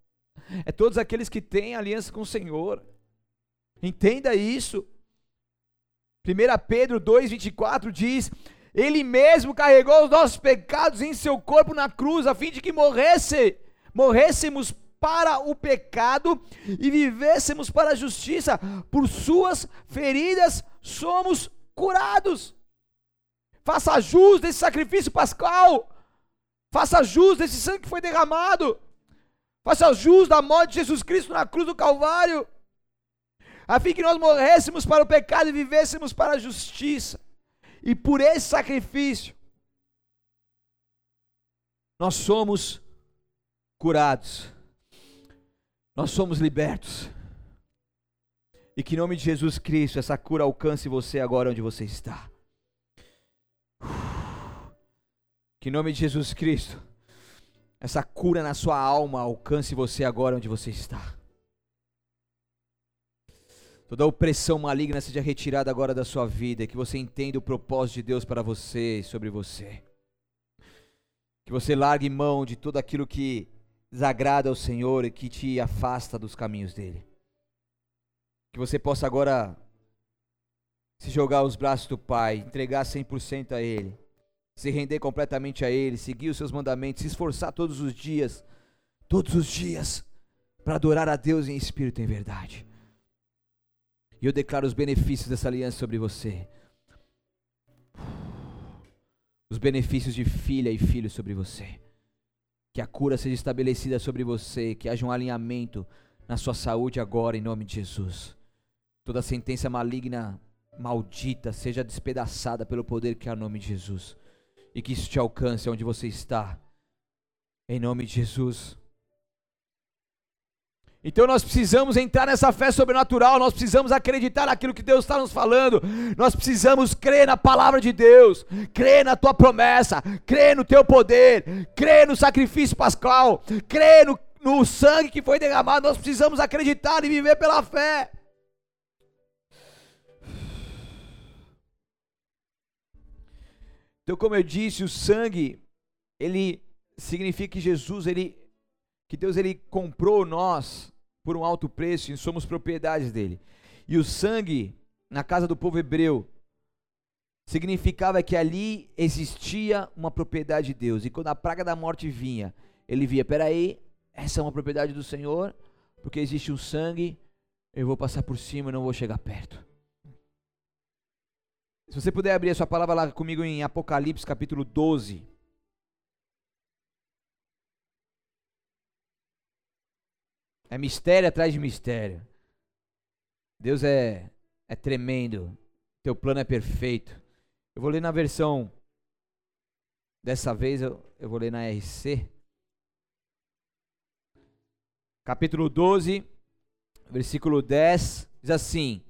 É todos aqueles que têm aliança com o Senhor. Entenda isso. 1 Pedro 2,24 diz: Ele mesmo carregou os nossos pecados em seu corpo na cruz, a fim de que morresse, morrêssemos para o pecado e vivêssemos para a justiça, por suas feridas somos curados. Faça jus desse sacrifício pascal. Faça jus desse sangue que foi derramado. Faça jus da morte de Jesus Cristo na cruz do Calvário. A fim que nós morrêssemos para o pecado e vivêssemos para a justiça. E por esse sacrifício, nós somos curados. Nós somos libertos. E que em nome de Jesus Cristo essa cura alcance você agora onde você está. Que em nome de Jesus Cristo essa cura na sua alma alcance você agora onde você está. Toda opressão maligna seja retirada agora da sua vida, que você entenda o propósito de Deus para você e sobre você. Que você largue mão de tudo aquilo que desagrada ao Senhor e que te afasta dos caminhos dele. Que você possa agora se jogar aos braços do Pai, entregar 100% a Ele, se render completamente a Ele, seguir os seus mandamentos, se esforçar todos os dias, todos os dias, para adorar a Deus em espírito e em verdade. E eu declaro os benefícios dessa aliança sobre você os benefícios de filha e filho sobre você. Que a cura seja estabelecida sobre você, que haja um alinhamento na sua saúde agora, em nome de Jesus. Toda sentença maligna, maldita, seja despedaçada pelo poder que há no nome de Jesus. E que isso te alcance onde você está, em nome de Jesus. Então nós precisamos entrar nessa fé sobrenatural, nós precisamos acreditar naquilo que Deus está nos falando, nós precisamos crer na palavra de Deus, crer na tua promessa, crer no teu poder, crer no sacrifício pascal, crer no, no sangue que foi derramado, nós precisamos acreditar e viver pela fé. Então, como eu disse, o sangue, ele significa que Jesus, ele, que Deus ele comprou nós por um alto preço e somos propriedades dele. E o sangue na casa do povo hebreu significava que ali existia uma propriedade de Deus. E quando a praga da morte vinha, ele via: peraí, essa é uma propriedade do Senhor, porque existe um sangue, eu vou passar por cima não vou chegar perto. Se você puder abrir a sua palavra lá comigo em Apocalipse capítulo 12. É mistério atrás de mistério. Deus é, é tremendo. Teu plano é perfeito. Eu vou ler na versão. Dessa vez eu, eu vou ler na RC. Capítulo 12, versículo 10. Diz assim: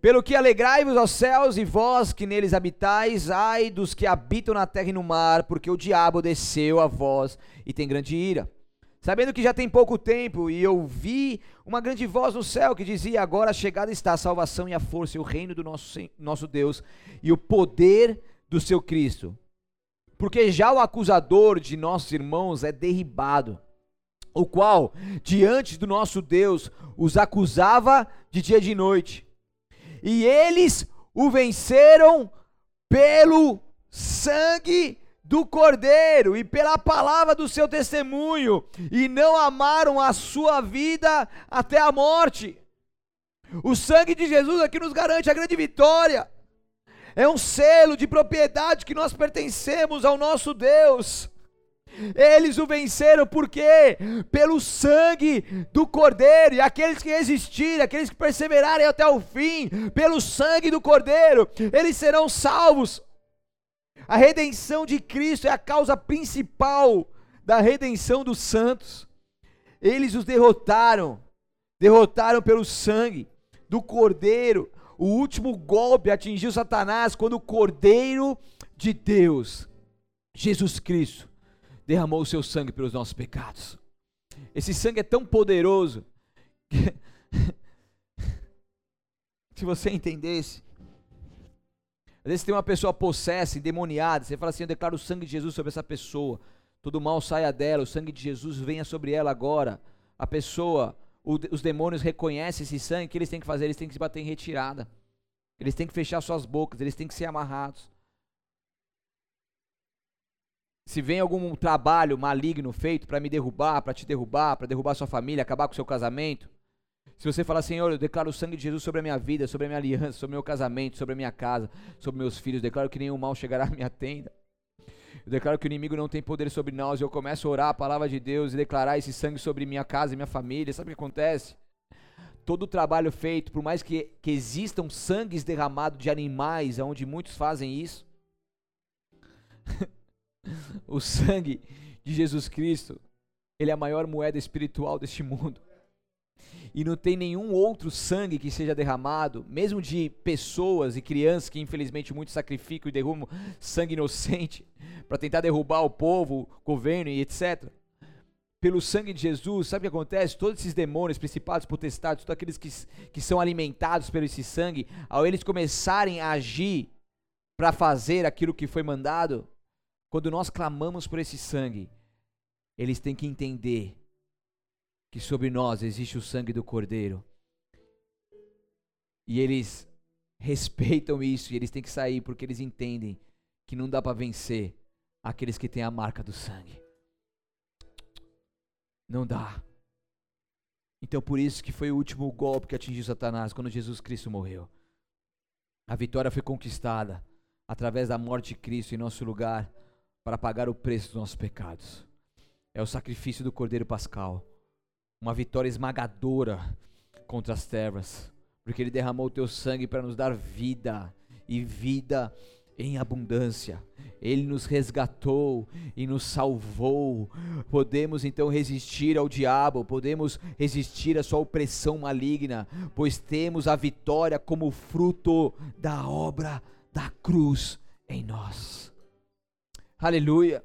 Pelo que alegrai-vos aos céus e vós que neles habitais, ai dos que habitam na terra e no mar, porque o diabo desceu a vós e tem grande ira Sabendo que já tem pouco tempo, e eu vi uma grande voz no céu que dizia: Agora chegada está a salvação e a força e o reino do nosso, nosso Deus e o poder do seu Cristo. Porque já o acusador de nossos irmãos é derribado, o qual, diante do nosso Deus, os acusava de dia e de noite. E eles o venceram pelo sangue do Cordeiro e pela palavra do seu testemunho, e não amaram a sua vida até a morte. O sangue de Jesus aqui nos garante a grande vitória. É um selo de propriedade que nós pertencemos ao nosso Deus. Eles o venceram porque pelo sangue do Cordeiro, e aqueles que resistirem, aqueles que perseverarem até o fim, pelo sangue do Cordeiro, eles serão salvos. A redenção de Cristo é a causa principal da redenção dos santos. Eles os derrotaram, derrotaram pelo sangue do Cordeiro. O último golpe atingiu Satanás quando o Cordeiro de Deus, Jesus Cristo, derramou o seu sangue pelos nossos pecados. Esse sangue é tão poderoso que, se você entendesse, às vezes tem uma pessoa possessa, endemoniada, você fala assim: eu declaro o sangue de Jesus sobre essa pessoa. Todo mal saia dela, o sangue de Jesus venha sobre ela agora. A pessoa, o, os demônios reconhecem esse sangue, o que eles têm que fazer? Eles têm que se bater em retirada. Eles têm que fechar suas bocas, eles têm que ser amarrados. Se vem algum trabalho maligno feito para me derrubar, para te derrubar, para derrubar sua família, acabar com seu casamento, se você falar, Senhor, eu declaro o sangue de Jesus sobre a minha vida, sobre a minha aliança, sobre o meu casamento, sobre a minha casa, sobre meus filhos, declaro que nenhum mal chegará à minha tenda. Eu declaro que o inimigo não tem poder sobre nós. Eu começo a orar a palavra de Deus e declarar esse sangue sobre minha casa e minha família. Sabe o que acontece? Todo o trabalho feito, por mais que, que existam sangues derramados de animais, onde muitos fazem isso, o sangue de Jesus Cristo, ele é a maior moeda espiritual deste mundo e não tem nenhum outro sangue que seja derramado, mesmo de pessoas e crianças que infelizmente muitos sacrificam e derramam sangue inocente para tentar derrubar o povo, o governo e etc. Pelo sangue de Jesus, sabe o que acontece? Todos esses demônios, principados, potestades, todos aqueles que, que são alimentados pelo esse sangue, ao eles começarem a agir para fazer aquilo que foi mandado, quando nós clamamos por esse sangue, eles têm que entender que sobre nós existe o sangue do Cordeiro. E eles respeitam isso e eles têm que sair porque eles entendem que não dá para vencer aqueles que têm a marca do sangue. Não dá. Então por isso que foi o último golpe que atingiu Satanás quando Jesus Cristo morreu. A vitória foi conquistada através da morte de Cristo em nosso lugar para pagar o preço dos nossos pecados. É o sacrifício do Cordeiro Pascal uma vitória esmagadora contra as trevas, porque Ele derramou o teu sangue para nos dar vida e vida em abundância. Ele nos resgatou e nos salvou. Podemos então resistir ao diabo, podemos resistir à sua opressão maligna, pois temos a vitória como fruto da obra da cruz em nós. Aleluia.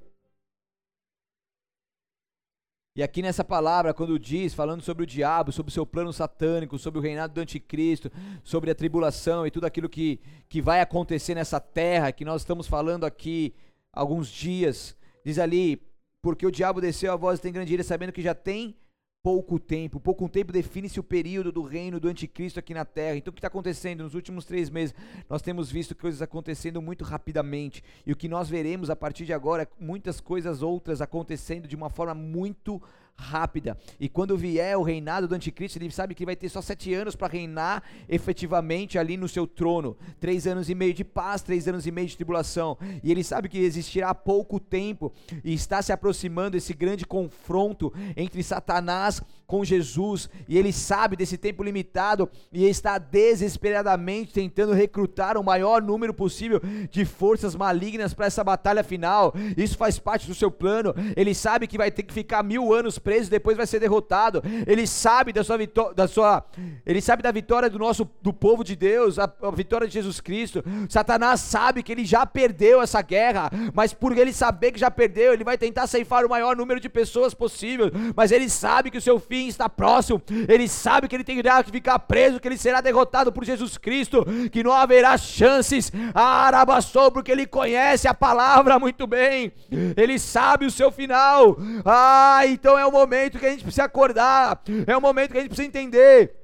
E aqui nessa palavra, quando diz, falando sobre o diabo, sobre o seu plano satânico, sobre o reinado do anticristo, sobre a tribulação e tudo aquilo que, que vai acontecer nessa terra, que nós estamos falando aqui alguns dias, diz ali, porque o diabo desceu a voz e tem grande ira, sabendo que já tem pouco tempo. Pouco tempo define-se o período do reino do anticristo aqui na terra. Então, o que está acontecendo nos últimos três meses? Nós temos visto coisas acontecendo muito rapidamente. E o que nós veremos a partir de agora é muitas coisas outras acontecendo de uma forma muito rápida. E quando vier o reinado do anticristo, ele sabe que vai ter só sete anos para reinar efetivamente ali no seu trono. Três anos e meio de paz, três anos e meio de tribulação. E ele sabe que existirá pouco tempo e está se aproximando esse grande confronto entre Satanás com Jesus. E ele sabe desse tempo limitado e está desesperadamente tentando recrutar o maior número possível de forças malignas para essa batalha final. Isso faz parte do seu plano. Ele sabe que vai ter que ficar mil anos preso e depois vai ser derrotado. Ele sabe da sua vitória, da sua, ele sabe da vitória do nosso do povo de Deus, a, a vitória de Jesus Cristo. Satanás sabe que ele já perdeu essa guerra, mas por ele saber que já perdeu, ele vai tentar ceifar o maior número de pessoas possível, mas ele sabe que o seu fim está próximo. Ele sabe que ele tem que ficar preso, que ele será derrotado por Jesus Cristo, que não haverá chances. Arabassou, porque ele conhece a palavra muito bem. Ele sabe o seu final. Ah, então é o momento que a gente precisa acordar, é o momento que a gente precisa entender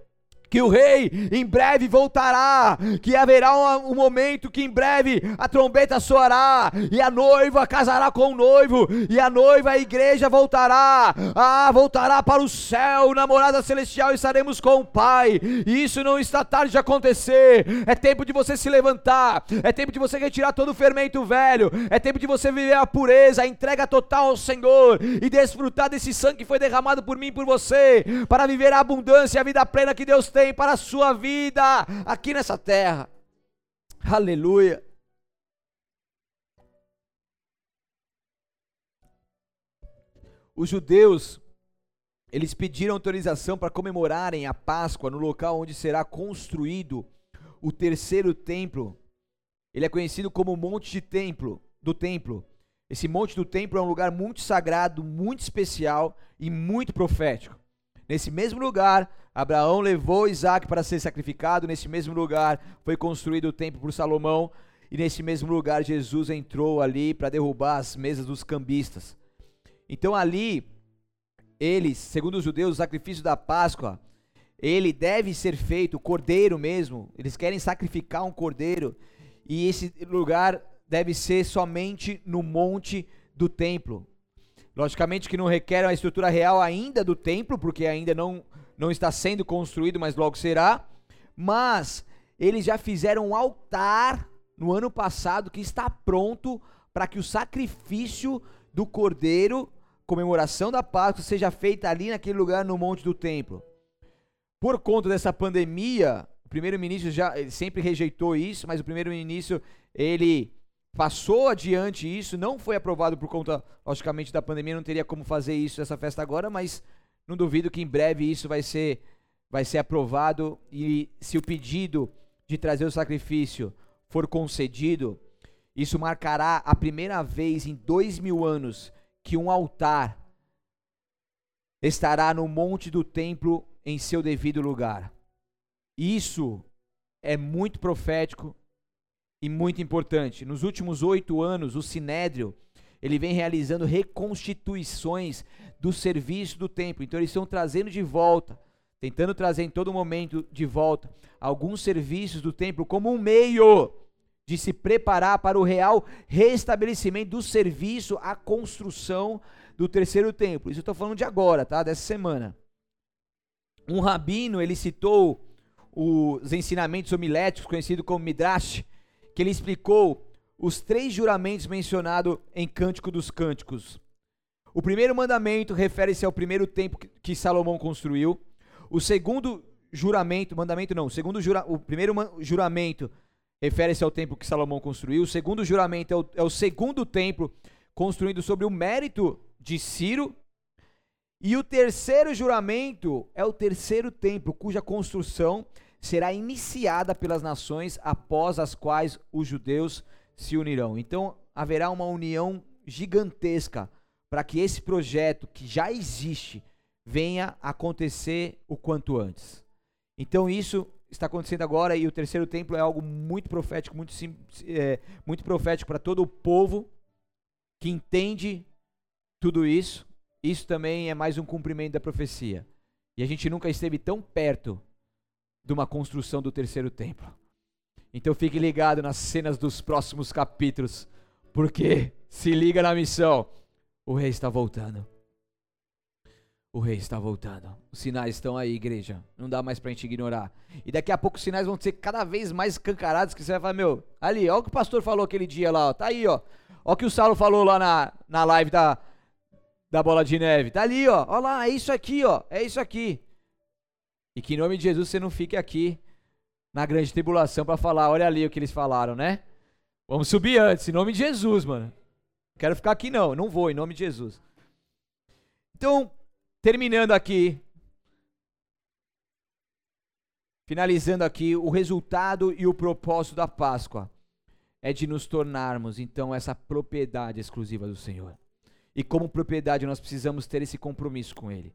que o rei em breve voltará, que haverá um, um, momento que em breve a trombeta soará, e a noiva casará com o noivo, e a noiva, a igreja voltará, ah, voltará para o céu, namorada celestial, estaremos com o Pai, e isso não está tarde de acontecer, é tempo de você se levantar, é tempo de você retirar todo o fermento velho, é tempo de você viver a pureza, a entrega total ao Senhor, e desfrutar desse sangue que foi derramado por mim e por você, para viver a abundância e a vida plena que Deus tem para a sua vida aqui nessa terra. Aleluia. Os judeus, eles pediram autorização para comemorarem a Páscoa no local onde será construído o terceiro templo. Ele é conhecido como Monte de Templo, do Templo. Esse Monte do Templo é um lugar muito sagrado, muito especial e muito profético. Nesse mesmo lugar, Abraão levou Isaac para ser sacrificado. Nesse mesmo lugar foi construído o templo por Salomão. E nesse mesmo lugar Jesus entrou ali para derrubar as mesas dos cambistas. Então ali, eles, segundo os judeus, o sacrifício da Páscoa, ele deve ser feito, o cordeiro mesmo. Eles querem sacrificar um cordeiro. E esse lugar deve ser somente no monte do templo. Logicamente que não requer uma estrutura real ainda do templo, porque ainda não, não está sendo construído, mas logo será. Mas eles já fizeram um altar no ano passado que está pronto para que o sacrifício do cordeiro, comemoração da Páscoa, seja feita ali naquele lugar no monte do templo. Por conta dessa pandemia, o primeiro-ministro já sempre rejeitou isso, mas o primeiro-ministro ele passou adiante isso, não foi aprovado por conta, logicamente, da pandemia, não teria como fazer isso essa festa agora, mas não duvido que em breve isso vai ser vai ser aprovado e se o pedido de trazer o sacrifício for concedido, isso marcará a primeira vez em dois mil anos que um altar estará no monte do templo em seu devido lugar. Isso é muito profético e muito importante. Nos últimos oito anos, o Sinédrio ele vem realizando reconstituições do serviço do templo. Então eles estão trazendo de volta, tentando trazer em todo momento de volta alguns serviços do templo como um meio de se preparar para o real restabelecimento do serviço, a construção do terceiro templo. Isso eu estou falando de agora, tá? Dessa semana. Um rabino, ele citou os ensinamentos homiléticos, conhecido como Midrash, que ele explicou os três juramentos mencionados em Cântico dos Cânticos. O primeiro mandamento refere-se ao primeiro templo que Salomão construiu. O segundo juramento, mandamento não, o segundo jura, o primeiro juramento refere-se ao templo que Salomão construiu. O segundo juramento é o, é o segundo templo construído sobre o mérito de Ciro. E o terceiro juramento é o terceiro templo, cuja construção será iniciada pelas nações após as quais os judeus se unirão. Então haverá uma união gigantesca para que esse projeto que já existe venha acontecer o quanto antes. Então isso está acontecendo agora e o terceiro templo é algo muito profético, muito, é, muito profético para todo o povo que entende tudo isso. Isso também é mais um cumprimento da profecia. E a gente nunca esteve tão perto de uma construção do terceiro templo. Então fique ligado nas cenas dos próximos capítulos, porque se liga na missão. O rei está voltando. O rei está voltando. Os sinais estão aí, igreja. Não dá mais pra gente ignorar. E daqui a pouco os sinais vão ser cada vez mais escancarados que você vai falar, meu, ali, ó o que o pastor falou aquele dia lá, ó. Tá aí, ó. Ó o que o Saulo falou lá na, na live da, da bola de neve. Tá ali, ó. Ó lá, é isso aqui, ó. É isso aqui. E que em nome de Jesus você não fique aqui na grande tribulação para falar, olha ali o que eles falaram, né? Vamos subir antes, em nome de Jesus, mano. Quero ficar aqui não, não vou, em nome de Jesus. Então, Terminando aqui, finalizando aqui, o resultado e o propósito da Páscoa é de nos tornarmos então essa propriedade exclusiva do Senhor. E como propriedade nós precisamos ter esse compromisso com Ele.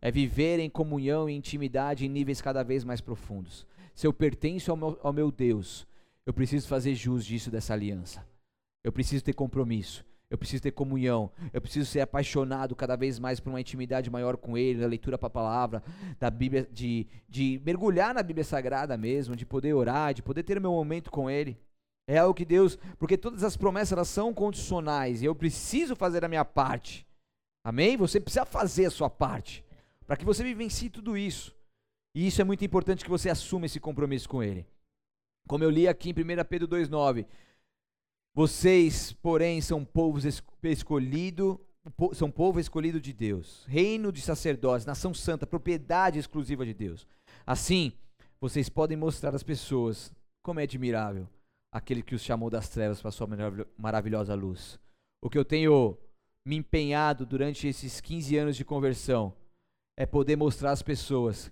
É viver em comunhão e intimidade em níveis cada vez mais profundos. Se eu pertenço ao meu, ao meu Deus, eu preciso fazer jus disso dessa aliança. Eu preciso ter compromisso. Eu preciso ter comunhão. Eu preciso ser apaixonado cada vez mais por uma intimidade maior com Ele, da leitura para a palavra, da Bíblia, de, de mergulhar na Bíblia Sagrada mesmo, de poder orar, de poder ter meu momento com Ele. É algo que Deus, porque todas as promessas elas são condicionais e eu preciso fazer a minha parte. Amém? Você precisa fazer a sua parte para que você vivencie tudo isso. E isso é muito importante que você assuma esse compromisso com Ele. Como eu li aqui em 1 Pedro 2,9. Vocês, porém, são povo escolhido, são povo escolhido de Deus, reino de sacerdotes, nação santa, propriedade exclusiva de Deus. Assim, vocês podem mostrar às pessoas como é admirável aquele que os chamou das trevas para a sua maravilhosa luz. O que eu tenho me empenhado durante esses 15 anos de conversão é poder mostrar às pessoas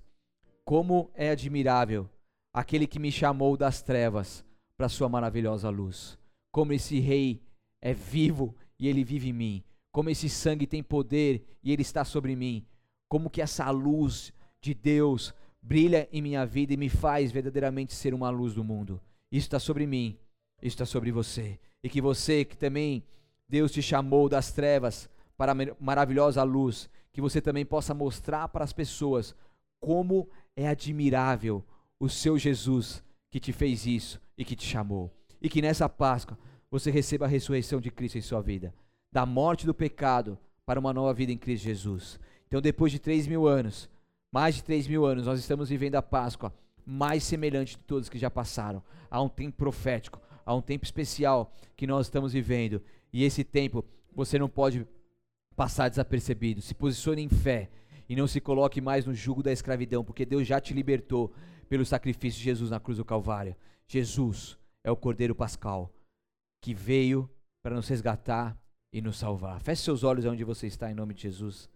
como é admirável aquele que me chamou das trevas para sua maravilhosa luz como esse rei é vivo e ele vive em mim, como esse sangue tem poder e ele está sobre mim, como que essa luz de Deus brilha em minha vida e me faz verdadeiramente ser uma luz do mundo. Isso está sobre mim, isso está sobre você. E que você que também Deus te chamou das trevas para a maravilhosa luz, que você também possa mostrar para as pessoas como é admirável o seu Jesus que te fez isso e que te chamou e que nessa Páscoa você receba a ressurreição de Cristo em sua vida, da morte do pecado para uma nova vida em Cristo Jesus. Então, depois de três mil anos, mais de três mil anos, nós estamos vivendo a Páscoa mais semelhante de todos que já passaram. Há um tempo profético, há um tempo especial que nós estamos vivendo. E esse tempo você não pode passar desapercebido. Se posicione em fé e não se coloque mais no jugo da escravidão, porque Deus já te libertou pelo sacrifício de Jesus na cruz do Calvário. Jesus é o Cordeiro Pascal que veio para nos resgatar e nos salvar. Feche seus olhos onde você está, em nome de Jesus.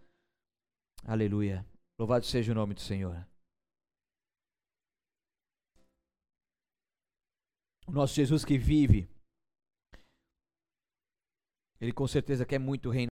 Aleluia. Louvado seja o nome do Senhor. O nosso Jesus que vive, ele com certeza quer muito reinar.